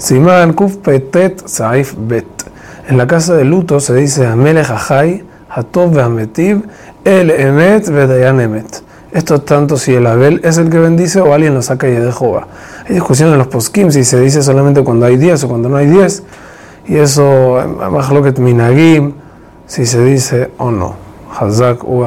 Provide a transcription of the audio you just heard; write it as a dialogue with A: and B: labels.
A: Simán Kuf Petet Saif Bet. En la casa de luto se dice Amelech Ajay, Hatov Ve'ametiv, El Emet Vedayan Emet. Esto tanto si el Abel es el que bendice o alguien lo saca y de Jehová. Hay discusión en los poskim si se dice solamente cuando hay 10 o cuando no hay 10. Y eso, eh, Mahloket Minagim, si se dice o no. Hazak u